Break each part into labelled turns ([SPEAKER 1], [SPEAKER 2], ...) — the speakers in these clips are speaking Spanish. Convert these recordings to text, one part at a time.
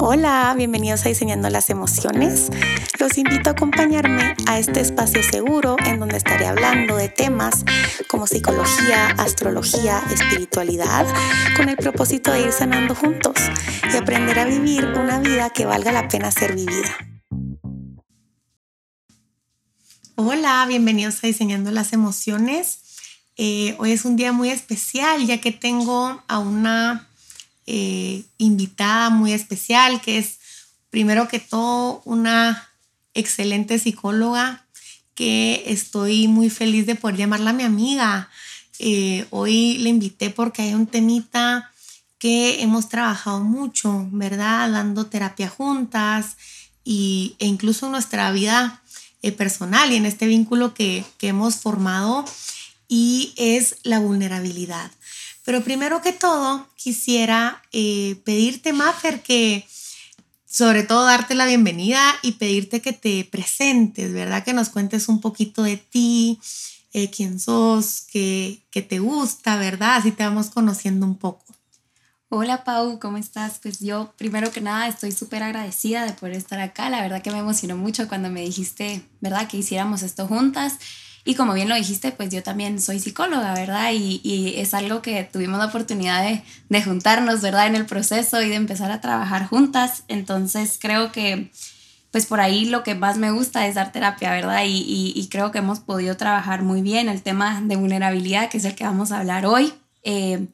[SPEAKER 1] Hola, bienvenidos a Diseñando las Emociones. Los invito a acompañarme a este espacio seguro en donde estaré hablando de temas como psicología, astrología, espiritualidad, con el propósito de ir sanando juntos y aprender a vivir una vida que valga la pena ser vivida. Hola, bienvenidos a Diseñando las Emociones. Eh, hoy es un día muy especial ya que tengo a una eh, invitada muy especial, que es primero que todo una excelente psicóloga que estoy muy feliz de poder llamarla mi amiga. Eh, hoy le invité porque hay un temita que hemos trabajado mucho, ¿verdad? Dando terapia juntas y, e incluso en nuestra vida eh, personal y en este vínculo que, que hemos formado y es la vulnerabilidad. Pero primero que todo, quisiera eh, pedirte, Maffer, que sobre todo darte la bienvenida y pedirte que te presentes, ¿verdad? Que nos cuentes un poquito de ti, eh, quién sos, qué, qué te gusta, ¿verdad? Así te vamos conociendo un poco.
[SPEAKER 2] Hola Pau, ¿cómo estás? Pues yo primero que nada estoy súper agradecida de poder estar acá. La verdad que me emocionó mucho cuando me dijiste, ¿verdad? Que hiciéramos esto juntas. Y como bien lo dijiste, pues yo también soy psicóloga, ¿verdad? Y, es algo que tuvimos la oportunidad de, juntarnos, ¿verdad? En el proceso y de empezar a trabajar juntas. Entonces creo que, pues por ahí lo que más me gusta es dar terapia, ¿verdad? Y, creo que hemos podido trabajar muy bien el tema de vulnerabilidad, que es el que vamos a hablar hoy. Eh,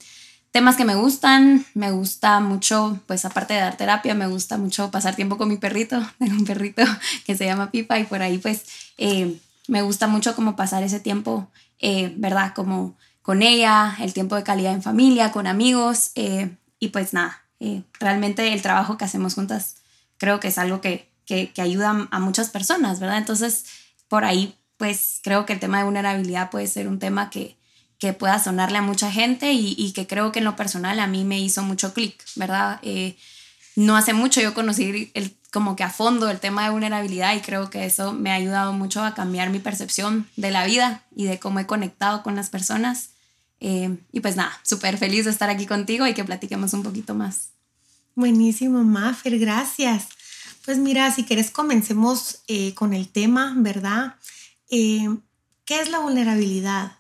[SPEAKER 2] temas que me gustan, me gusta mucho, pues aparte de dar terapia, me gusta mucho pasar tiempo con mi perrito, tengo un perrito que se llama Pipa y por ahí pues eh, me gusta mucho como pasar ese tiempo, eh, ¿verdad? Como con ella, el tiempo de calidad en familia, con amigos eh, y pues nada, eh, realmente el trabajo que hacemos juntas creo que es algo que, que, ayuda a muchas personas, ¿verdad? Entonces, por ahí, pues creo que el tema de vulnerabilidad puede ser un tema que, que pueda sonarle a mucha gente y, y, que creo que en lo personal a mí me hizo mucho clic, ¿verdad? no hace mucho yo conocí el como que a fondo el tema de vulnerabilidad y creo que eso me ha ayudado mucho a cambiar mi percepción de la vida y de cómo he conectado con las personas. Eh, y pues nada, súper feliz de estar aquí contigo y que platiquemos un poquito más.
[SPEAKER 1] Buenísimo, Maffer, gracias. Pues mira, si quieres comencemos eh, con el tema, ¿verdad? Eh, ¿Qué es la vulnerabilidad?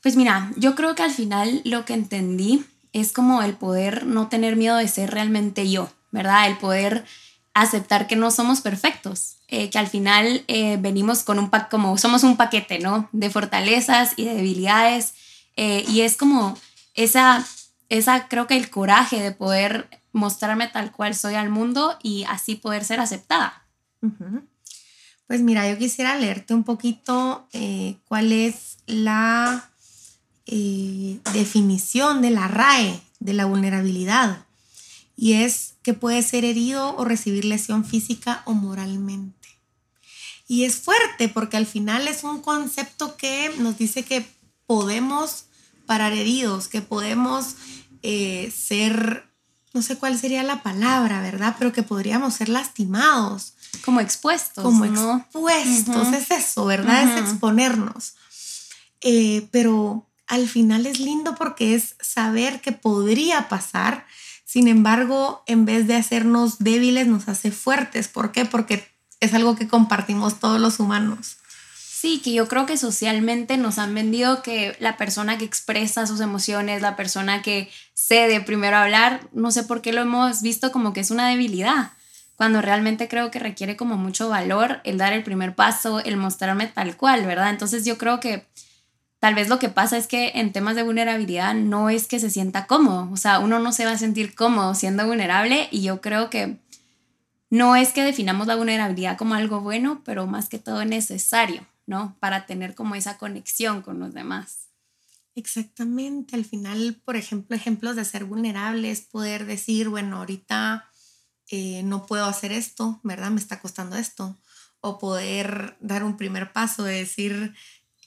[SPEAKER 2] Pues mira, yo creo que al final lo que entendí es como el poder no tener miedo de ser realmente yo. ¿Verdad? El poder aceptar que no somos perfectos, eh, que al final eh, venimos con un pack, como somos un paquete, ¿no? De fortalezas y de debilidades. Eh, y es como esa, esa, creo que el coraje de poder mostrarme tal cual soy al mundo y así poder ser aceptada.
[SPEAKER 1] Pues mira, yo quisiera leerte un poquito cuál es la definición de la RAE de la vulnerabilidad y es que puede ser herido o recibir lesión física o moralmente. Y es fuerte porque al final es un concepto que nos dice que podemos parar heridos, que podemos eh, ser, no sé cuál sería la palabra, ¿verdad? Pero que podríamos ser lastimados.
[SPEAKER 2] Como expuestos.
[SPEAKER 1] Como expuestos, es eso, ¿verdad? Es exponernos. Eh, pero al final es lindo porque es saber que podría pasar sin embargo, en vez de hacernos débiles, nos hace fuertes. ¿Por qué? Porque es algo que compartimos todos los humanos.
[SPEAKER 2] Sí, que yo creo que socialmente nos han vendido que la persona que expresa sus emociones, la persona que cede primero a hablar, no sé por qué lo hemos visto como que es una debilidad, cuando realmente creo que requiere como mucho valor el dar el primer paso, el mostrarme tal cual, ¿verdad? Entonces yo creo que Tal vez lo que pasa es que en temas de vulnerabilidad no es que se sienta cómodo, o sea, uno no se va a sentir cómodo siendo vulnerable y yo creo que no es que definamos la vulnerabilidad como algo bueno, pero más que todo necesario, ¿no? Para tener como esa conexión con los demás.
[SPEAKER 1] Exactamente, al final, por ejemplo, ejemplos de ser vulnerable es poder decir, bueno, ahorita eh, no puedo hacer esto, ¿verdad? Me está costando esto. O poder dar un primer paso de decir,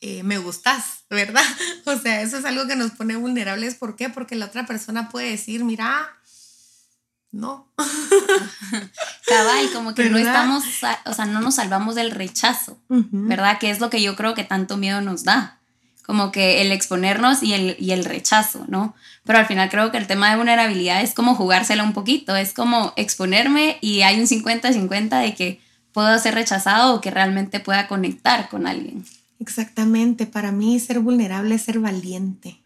[SPEAKER 1] eh, me gustas, ¿verdad? O sea, eso es algo que nos pone vulnerables. ¿Por qué? Porque la otra persona puede decir, mira, no.
[SPEAKER 2] Cabal, como que no estamos, o sea, no nos salvamos del rechazo, ¿verdad? Que es lo que yo creo que tanto miedo nos da. como que el exponernos y el, y el rechazo, ¿no? Pero al final creo que el tema de vulnerabilidad es como jugársela un poquito, es como exponerme y hay un 50-50 de que puedo ser rechazado o que realmente pueda conectar con alguien.
[SPEAKER 1] Exactamente, para mí ser vulnerable es ser valiente.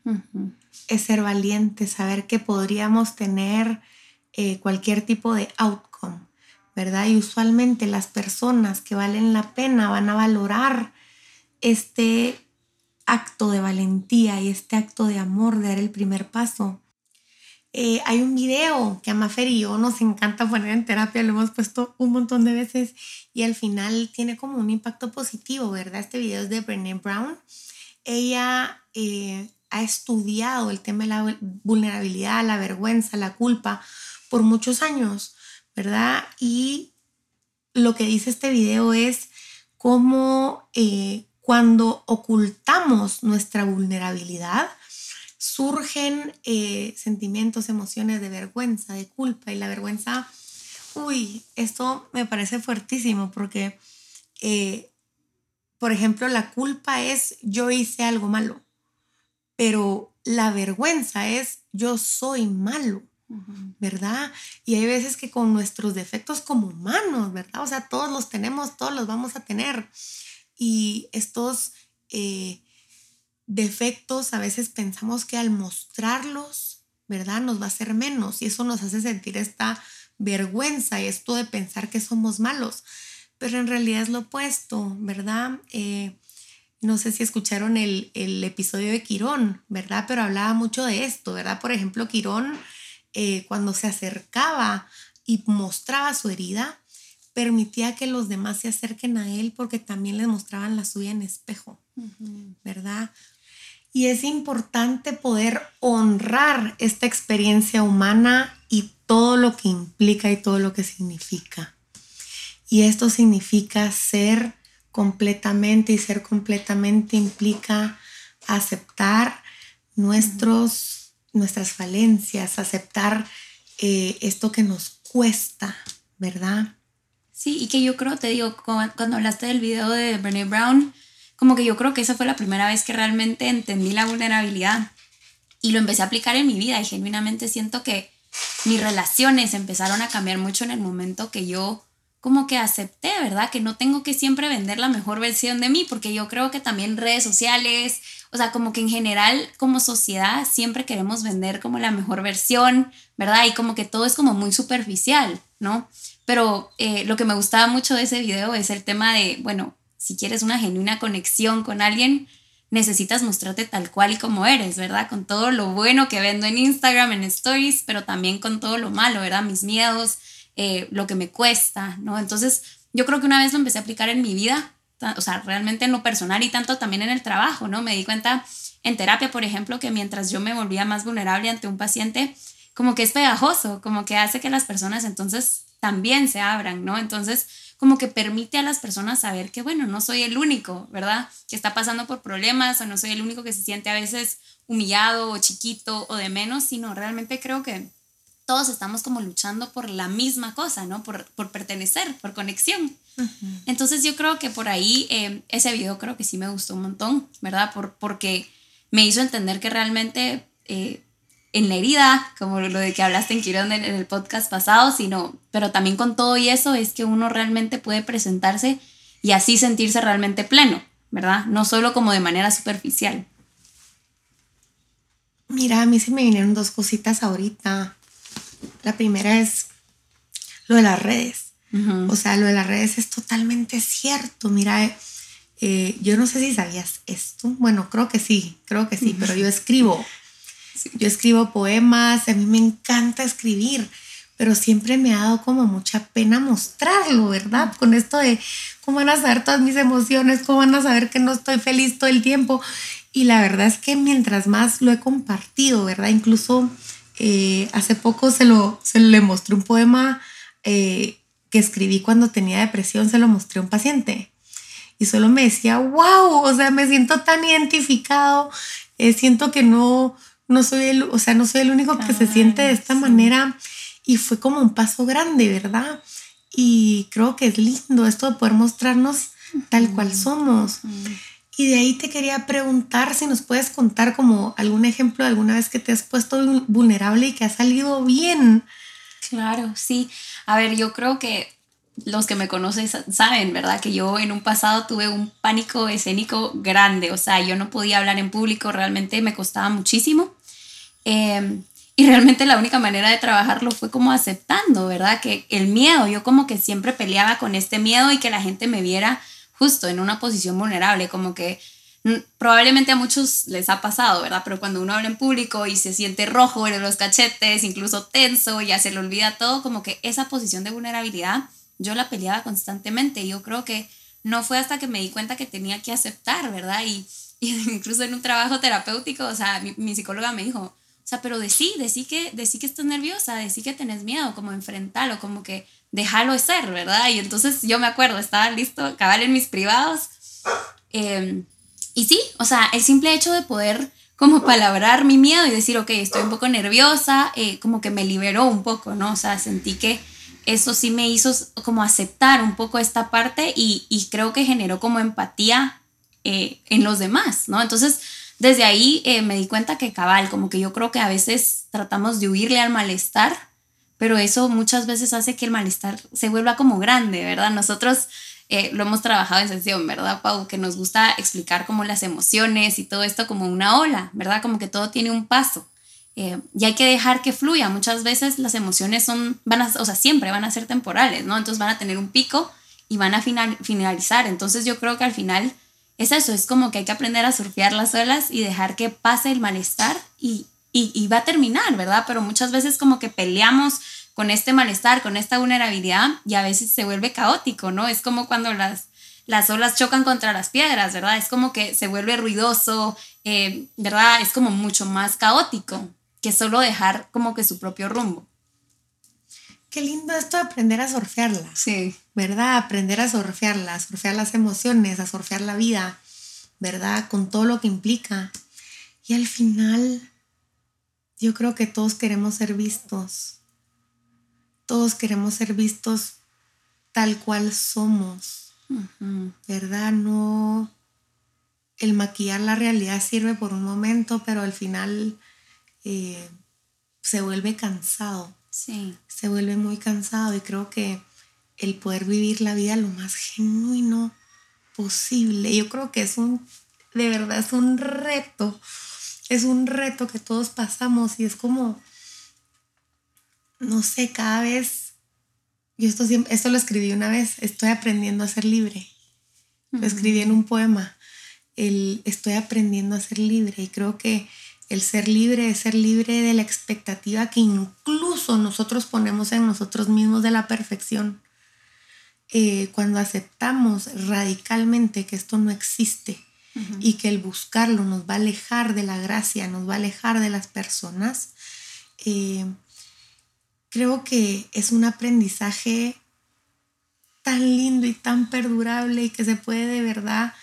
[SPEAKER 1] Es ser valiente, saber que podríamos tener eh, cualquier tipo de outcome, ¿verdad? Y usualmente las personas que valen la pena van a valorar este acto de valentía y este acto de amor de dar el primer paso. Eh, hay un video que a Mafer y yo nos encanta poner en terapia, lo hemos puesto un montón de veces y al final tiene como un impacto positivo, ¿verdad? Este video es de Brené Brown. Ella eh, ha estudiado el tema de la vulnerabilidad, la vergüenza, la culpa por muchos años, ¿verdad? Y lo que dice este video es cómo eh, cuando ocultamos nuestra vulnerabilidad, surgen eh, sentimientos, emociones de vergüenza, de culpa y la vergüenza, uy, esto me parece fuertísimo porque, eh, por ejemplo, la culpa es yo hice algo malo, pero la vergüenza es yo soy malo. ¿verdad? Y hay veces que con nuestros defectos como humanos, ¿verdad? O sea, todos los tenemos, todos los vamos a tener. Y estos eh, defectos a veces pensamos que al mostrarlos, ¿verdad? Nos va a hacer menos y eso nos hace sentir esta vergüenza y esto de pensar que somos malos. Pero en realidad es lo opuesto, ¿verdad? Eh, no sé si escucharon el, el, episodio de Quirón, ¿verdad? Pero hablaba mucho de esto, ¿verdad? Por ejemplo, Quirón, eh, cuando se acercaba y mostraba su herida, permitía que los demás se acerquen a él porque también les mostraban la suya en espejo, ¿verdad? Y es importante poder honrar esta experiencia humana y todo lo que implica y todo lo que significa. Y esto significa ser completamente y ser completamente implica aceptar nuestros, nuestras falencias, aceptar eh, esto que nos cuesta, ¿verdad?
[SPEAKER 2] Sí, y que yo creo, te digo, cuando hablaste del video de Brené Brown, como que yo creo que esa fue la primera vez que realmente entendí la vulnerabilidad y lo empecé a aplicar en mi vida y genuinamente siento que mis relaciones empezaron a cambiar mucho en el momento que yo como que acepté, ¿verdad? Que no tengo que siempre vender la mejor versión de mí, porque yo creo que también redes sociales, o sea, como que en general como sociedad siempre queremos vender como la mejor versión, ¿verdad? Y como que todo es como muy superficial, ¿no? Pero eh, lo que me gustaba mucho de ese video es el tema de, bueno, si quieres una genuina conexión con alguien, necesitas mostrarte tal cual y como eres, ¿verdad? Con todo lo bueno que vendo en Instagram, en Stories, pero también con todo lo malo, ¿verdad? Mis miedos, eh, lo que me cuesta, ¿no? Entonces, yo creo que una vez lo empecé a aplicar en mi vida, o sea, realmente en lo personal y tanto también en el trabajo, ¿no? Me di cuenta en terapia, por ejemplo, que mientras yo me volvía más vulnerable ante un paciente, como que es pegajoso, como que hace que las personas entonces también se abran, ¿no? Entonces, como que permite a las personas saber que, bueno, no soy el único, ¿verdad? Que está pasando por problemas o no soy el único que se siente a veces humillado o chiquito o de menos, sino realmente creo que todos estamos como luchando por la misma cosa, ¿no? Por, por pertenecer, por conexión. Entonces yo creo que por ahí eh, ese video creo que sí me gustó un montón, ¿verdad? Por, porque me hizo entender que realmente eh, en la herida, como lo de que hablaste en Quirón en, el podcast pasado, sino, pero también con todo y eso es que uno realmente puede presentarse y así sentirse realmente pleno, ¿verdad? No solo como de manera superficial.
[SPEAKER 1] Mira, a mí se me vinieron dos cositas ahorita. La primera es lo de las redes. O sea, lo de las redes es totalmente cierto. Mira, eh, yo no sé si sabías esto. Bueno, creo que sí, creo que sí, pero yo escribo yo escribo poemas, a mí me encanta escribir, pero siempre me ha dado como mucha pena mostrarlo, ¿verdad? Con esto de cómo van a saber todas mis emociones, cómo van a saber que no estoy feliz todo el tiempo. Y la verdad es que mientras más lo he compartido, ¿verdad? Incluso eh, hace poco se lo, se le mostré un poema eh, que escribí cuando tenía depresión, se lo mostré a un paciente. Y solo me decía, wow, o sea, me siento tan identificado, eh, siento que no, no soy el, o sea, no soy el único que se siente de esta manera y fue como un paso grande, ¿verdad? Y creo que es lindo esto de poder mostrarnos tal cual somos. Y de ahí te quería preguntar si nos puedes contar como algún ejemplo de alguna vez que te has puesto vulnerable y que ha salido bien.
[SPEAKER 2] Claro, sí. A ver, yo creo que los que me conocen saben, ¿verdad? Que yo en un pasado tuve un pánico escénico grande, o sea, yo no podía hablar en público, realmente me costaba muchísimo. Em, y realmente la única manera de trabajarlo fue como aceptando, ¿verdad? Que el miedo, yo como que siempre peleaba con este miedo y que la gente me viera justo en una posición vulnerable, como que mm, probablemente a muchos les ha pasado, ¿verdad? Pero cuando uno habla en público y se siente rojo en los cachetes, incluso tenso, ya se le olvida todo, como que esa posición de vulnerabilidad yo la peleaba constantemente. Yo creo que no fue hasta que me di cuenta que tenía que aceptar, ¿verdad? Y, incluso en un trabajo terapéutico, o sea, mi, psicóloga me dijo, o sea, pero decí, decí que, decí que estás nerviosa, decí que tenés miedo, como enfrentarlo, como que déjalo ser, ¿verdad? Y entonces yo me acuerdo, estaba listo, acabar en mis privados. Em, y sí, o sea, el simple hecho de poder como palabrar mi miedo y decir, ok, estoy un poco nerviosa, eh, como que me liberó un poco, ¿no? O sea, sentí que eso sí me hizo como aceptar un poco esta parte y, creo que generó como empatía eh, en los demás, ¿no? Entonces, desde ahí eh, me di cuenta que cabal, como que yo creo que a veces tratamos de huirle al malestar, pero eso muchas veces hace que el malestar se vuelva como grande, ¿verdad? Nosotros eh, lo hemos trabajado en sesión, ¿verdad, Pau? Que nos gusta explicar como las emociones y todo esto como una ola, ¿verdad? Como que todo tiene un paso. Eh, y hay que dejar que fluya. Muchas veces las emociones son, van a, o sea, siempre van a ser temporales, ¿no? Entonces van a tener un pico y van a final, finalizar. Entonces yo creo que al final es eso, es como que hay que aprender a surfear las olas y dejar que pase el malestar y, y, va a terminar, ¿verdad? Pero muchas veces como que peleamos con este malestar, con esta vulnerabilidad y a veces se vuelve caótico, ¿no? Es como cuando las, las olas chocan contra las piedras, ¿verdad? Es como que se vuelve ruidoso, eh, ¿verdad? Es como mucho más caótico que solo dejar como que su propio rumbo.
[SPEAKER 1] Qué lindo esto de aprender a surfearla.
[SPEAKER 2] Sí.
[SPEAKER 1] ¿Verdad? Aprender a surfearla, a surfear las emociones, a surfear la vida, ¿verdad? Con todo lo que implica. Y al final, yo creo que todos queremos ser vistos. Todos queremos ser vistos tal cual somos. ¿Verdad? No. El maquillar la realidad sirve por un momento, pero al final eh, se vuelve cansado.
[SPEAKER 2] Sí.
[SPEAKER 1] Se vuelve muy cansado y creo que el poder vivir la vida lo más genuino posible, yo creo que es un, de verdad es un reto, es un reto que todos pasamos y es como, no sé, cada vez, yo esto, esto lo escribí una vez, estoy aprendiendo a ser libre. Lo escribí en un poema, el, estoy aprendiendo a ser libre y creo que el ser libre es ser libre de la expectativa que incluso nosotros ponemos en nosotros mismos de la perfección. Eh, cuando aceptamos radicalmente que esto no existe y que el buscarlo nos va a alejar de la gracia, nos va a alejar de las personas, eh, creo que es un aprendizaje tan lindo y tan perdurable y que se puede de verdad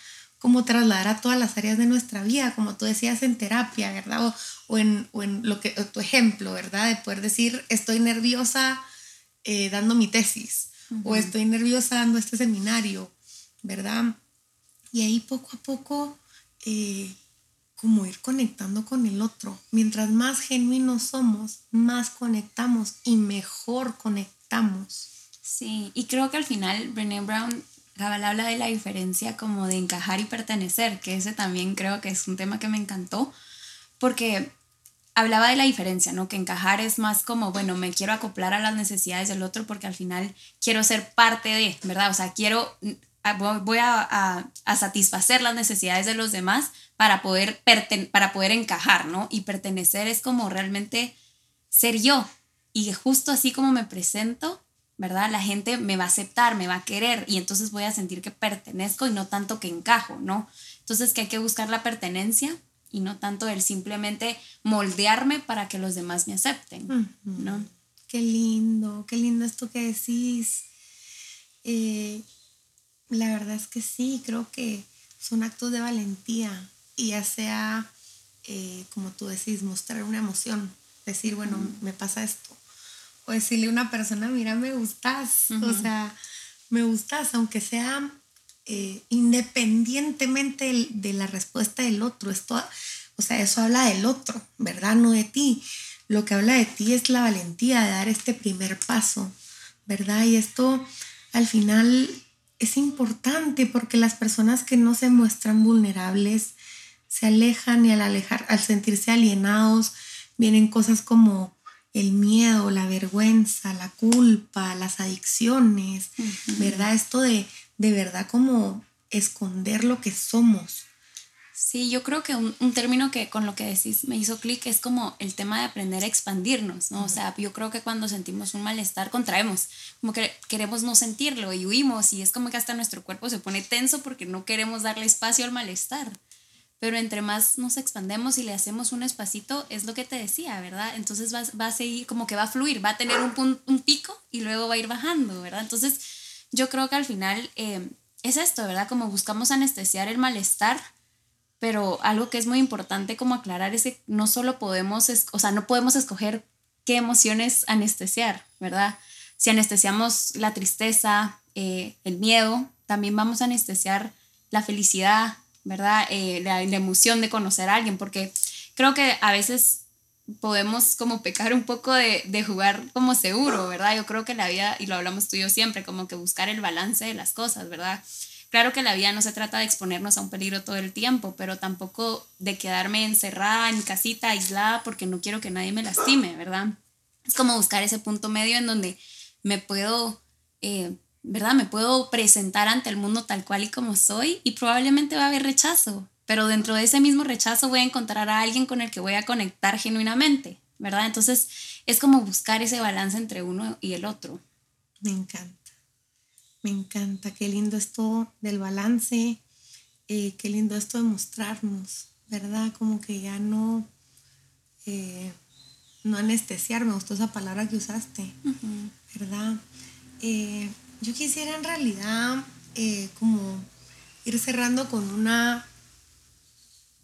[SPEAKER 1] como trasladar a todas las áreas de nuestra vida, como tú decías en terapia, ¿verdad? O, en, lo que, tu ejemplo, ¿verdad? De poder decir, estoy nerviosa eh, dando mi tesis, o estoy nerviosa dando este seminario, ¿verdad? Y ahí poco a poco, eh, como ir conectando con el otro. Mientras más genuinos somos, más conectamos y mejor conectamos.
[SPEAKER 2] Sí, y creo que al final Brené Brown Cabal habla de la diferencia como de encajar y pertenecer, que ese también creo que es un tema que me encantó, porque hablaba de la diferencia, ¿no? Que encajar es más como, bueno, me quiero acoplar a las necesidades del otro porque al final quiero ser parte de, ¿verdad? O sea, quiero, voy a, satisfacer las necesidades de los demás para poder, para poder encajar, ¿no? Y pertenecer es como realmente ser yo. Y justo así como me presento, ¿verdad? La gente me va a aceptar, me va a querer y entonces voy a sentir que pertenezco y no tanto que encajo, ¿no? Entonces que hay que buscar la pertenencia y no tanto el simplemente moldearme para que los demás me acepten, ¿no?
[SPEAKER 1] Qué lindo, qué lindo esto que decís. Eh, la verdad es que sí, creo que son actos de valentía y ya sea, eh, como tú decís, mostrar una emoción, decir, bueno, me pasa esto o decirle a una persona, mira, me gustas, o sea, me gustas, aunque sea eh, independientemente de la respuesta del otro. Esto, o sea, eso habla del otro, ¿verdad? No de ti. Lo que habla de ti es la valentía de dar este primer paso, ¿verdad? Y esto al final es importante porque las personas que no se muestran vulnerables se alejan y al alejar, al sentirse alienados, vienen cosas como el miedo, la vergüenza, la culpa, las adicciones, ¿verdad? Esto de de verdad como esconder lo que somos.
[SPEAKER 2] Sí, yo creo que un, término que con lo que decís me hizo clic es como el tema de aprender a expandirnos, ¿no? O sea, yo creo que cuando sentimos un malestar contraemos, como que queremos no sentirlo y huimos y es como que hasta nuestro cuerpo se pone tenso porque no queremos darle espacio al malestar. Pero entre más nos expandemos y le hacemos un espacito, es lo que te decía, ¿verdad? Entonces va, va a seguir, como que va a fluir, va a tener un, un pico y luego va a ir bajando, ¿verdad? Entonces yo creo que al final eh, es esto, ¿verdad? Como buscamos anestesiar el malestar, pero algo que es muy importante como aclarar es que no solo podemos, o sea, no podemos escoger qué emociones anestesiar, ¿verdad? Si anestesiamos la tristeza, eh, el miedo, también vamos a anestesiar la felicidad, ¿verdad? Eh, la, emoción de conocer a alguien, porque creo que a veces podemos como pecar un poco de, de, jugar como seguro, ¿verdad? Yo creo que la vida, y lo hablamos tú y yo siempre, como que buscar el balance de las cosas, ¿verdad? Claro que la vida no se trata de exponernos a un peligro todo el tiempo, pero tampoco de quedarme encerrada en casita, aislada, porque no quiero que nadie me lastime, ¿verdad? Es como buscar ese punto medio en donde me puedo, eh, ¿verdad? Me puedo presentar ante el mundo tal cual y como soy y probablemente va a haber rechazo, pero dentro de ese mismo rechazo voy a encontrar a alguien con el que voy a conectar genuinamente, ¿verdad? Entonces es como buscar ese balance entre uno y el otro.
[SPEAKER 1] Me encanta, me encanta, qué lindo esto del balance, eh, qué lindo esto de mostrarnos, ¿verdad? Como que ya no, eh, no anestesiar, me gustó esa palabra que usaste, ¿verdad? Eh, yo quisiera en realidad como ir cerrando con una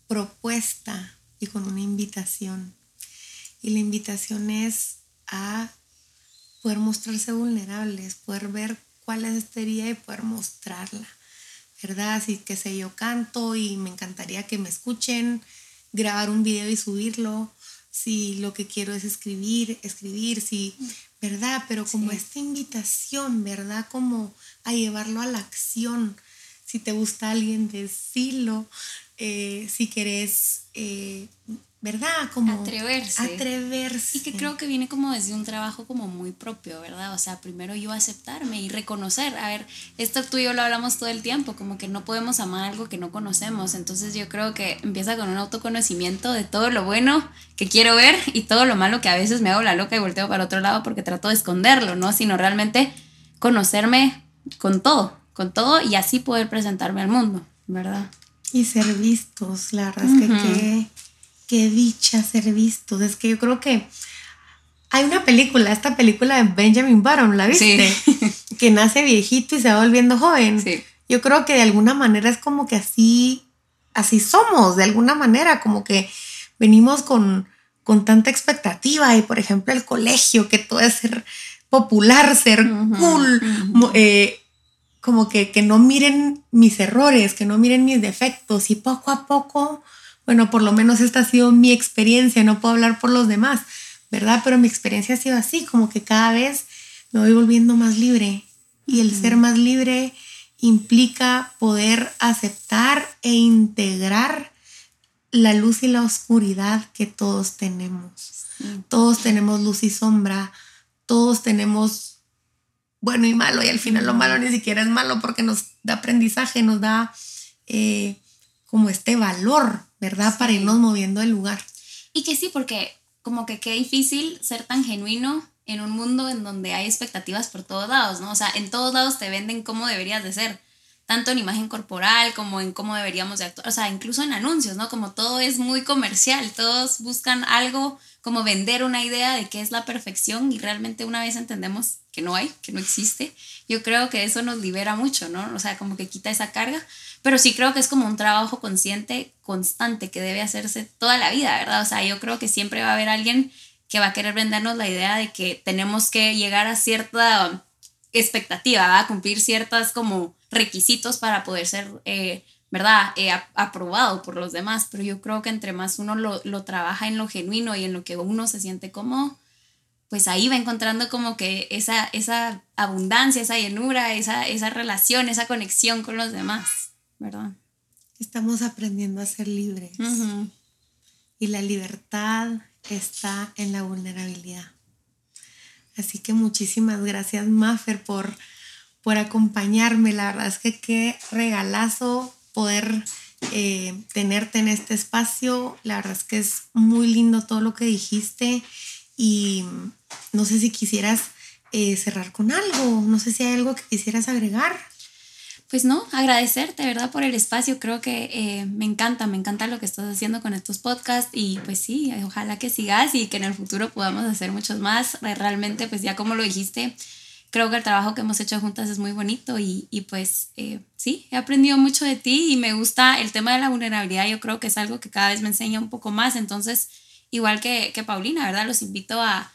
[SPEAKER 1] propuesta y con una invitación. Y la invitación es a poder mostrarse vulnerables, poder ver cuál es esta herida y poder mostrarla, ¿verdad? Así que sé, yo canto y me encantaría que me escuchen, grabar un video y subirlo. Si lo que quiero es escribir, escribir, sí, ¿verdad? Pero como esta invitación, ¿verdad? Como a llevarlo a la acción. Si te gusta alguien, decirlo. Eh, si querés, eh, ¿verdad? Como
[SPEAKER 2] atreverse.
[SPEAKER 1] Atreverse.
[SPEAKER 2] Y que creo que viene como desde un trabajo como muy propio, ¿verdad? O sea, primero yo aceptarme y reconocer, a ver, esto tú y yo lo hablamos todo el tiempo, como que no podemos amar algo que no conocemos, entonces yo creo que empieza con un autoconocimiento de todo lo bueno que quiero ver y todo lo malo que a veces me hago la loca y volteo para otro lado porque trato de esconderlo, ¿no? Sino realmente conocerme con todo, con todo y así poder presentarme al mundo, ¿verdad?
[SPEAKER 1] Y ser vistos, la verdad es que qué, dicha ser vistos. Es que yo creo que hay una película, esta película de Benjamin Button, ¿la viste? que nace viejito y se va volviendo joven. Yo creo que de alguna manera es como que así, así somos, de alguna manera, como que venimos con, con tanta expectativa y por ejemplo el colegio, que todo es ser popular, ser cool, eh, como que, que no miren mis errores, que no miren mis defectos y poco a poco, bueno, por lo menos esta ha sido mi experiencia, no puedo hablar por los demás, ¿verdad? Pero mi experiencia ha sido así, como que cada vez me voy volviendo más libre y el ser más libre implica poder aceptar e integrar la luz y la oscuridad que todos tenemos. Todos tenemos luz y sombra, todos tenemos bueno y malo, y al final lo malo ni siquiera es malo porque nos da aprendizaje, nos da eh, como este valor, ¿verdad? Para irnos moviendo el lugar.
[SPEAKER 2] Y que sí, porque como que qué difícil ser tan genuino en un mundo en donde hay expectativas por todos lados, ¿no? O sea, en todos lados te venden cómo deberías de ser, tanto en imagen corporal como en cómo deberíamos de actuar, o sea, incluso en anuncios, ¿no? Como todo es muy comercial, todos buscan algo como vender una idea de qué es la perfección y realmente una vez entendemos que no hay, que no existe, yo creo que eso nos libera mucho, ¿no? O sea, como que quita esa carga, pero sí creo que es como un trabajo consciente, constante, que debe hacerse toda la vida, ¿verdad? O sea, yo creo que siempre va a haber alguien que va a querer vendernos la idea de que tenemos que llegar a cierta expectativa, va a cumplir ciertas como requisitos para poder ser, eh, ¿verdad?, eh, aprobado por los demás, pero yo creo que entre más uno lo, lo trabaja en lo genuino y en lo que uno se siente cómodo, pues ahí va encontrando como que esa, esa abundancia, esa llenura, esa, esa relación, esa conexión con los demás, ¿verdad?
[SPEAKER 1] Estamos aprendiendo a ser libres. Y la libertad está en la vulnerabilidad. Así que muchísimas gracias, Maffer, por, por acompañarme. La verdad es que qué regalazo poder eh, tenerte en este espacio. La verdad es que es muy lindo todo lo que dijiste y no sé si quisieras eh, cerrar con algo, no sé si hay algo que quisieras agregar.
[SPEAKER 2] Pues no, agradecerte, ¿verdad? Por el espacio. Creo que eh, me encanta, me encanta lo que estás haciendo con estos podcasts y pues sí, ojalá que sigas y que en el futuro podamos hacer muchos más. Realmente, pues ya como lo dijiste, creo que el trabajo que hemos hecho juntas es muy bonito y, y pues eh, sí, he aprendido mucho de ti y me gusta el tema de la vulnerabilidad. Yo creo que es algo que cada vez me enseña un poco más. Entonces, igual que, que Paulina, ¿verdad? Los invito a,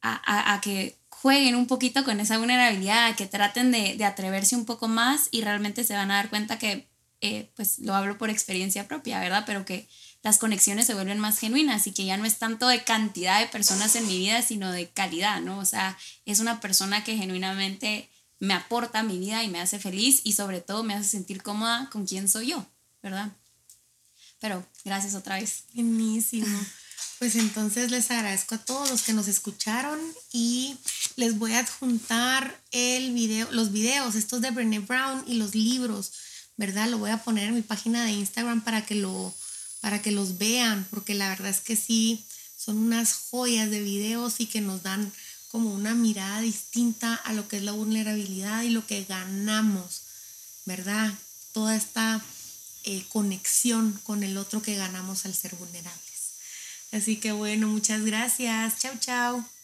[SPEAKER 2] a, a, que jueguen un poquito con esa vulnerabilidad, que traten de, de, atreverse un poco más y realmente se van a dar cuenta que, eh, pues lo hablo por experiencia propia, ¿verdad? Pero que las conexiones se vuelven más genuinas y que ya no es tanto de cantidad de personas en mi vida, sino de calidad, ¿no? O sea, es una persona que genuinamente me aporta a mi vida y me hace feliz y sobre todo me hace sentir cómoda con quién soy yo, ¿verdad? Pero gracias otra vez.
[SPEAKER 1] Buenísimo. Pues entonces les agradezco a todos los que nos escucharon y les voy a adjuntar el video, los videos, estos de Brené Brown y los libros, ¿verdad? Lo voy a poner en mi página de Instagram para que, lo, para que los vean, porque la verdad es que sí, son unas joyas de videos y que nos dan como una mirada distinta a lo que es la vulnerabilidad y lo que ganamos, ¿verdad? Toda esta eh, conexión con el otro que ganamos al ser vulnerable. Así que bueno, muchas gracias. Chao, chao.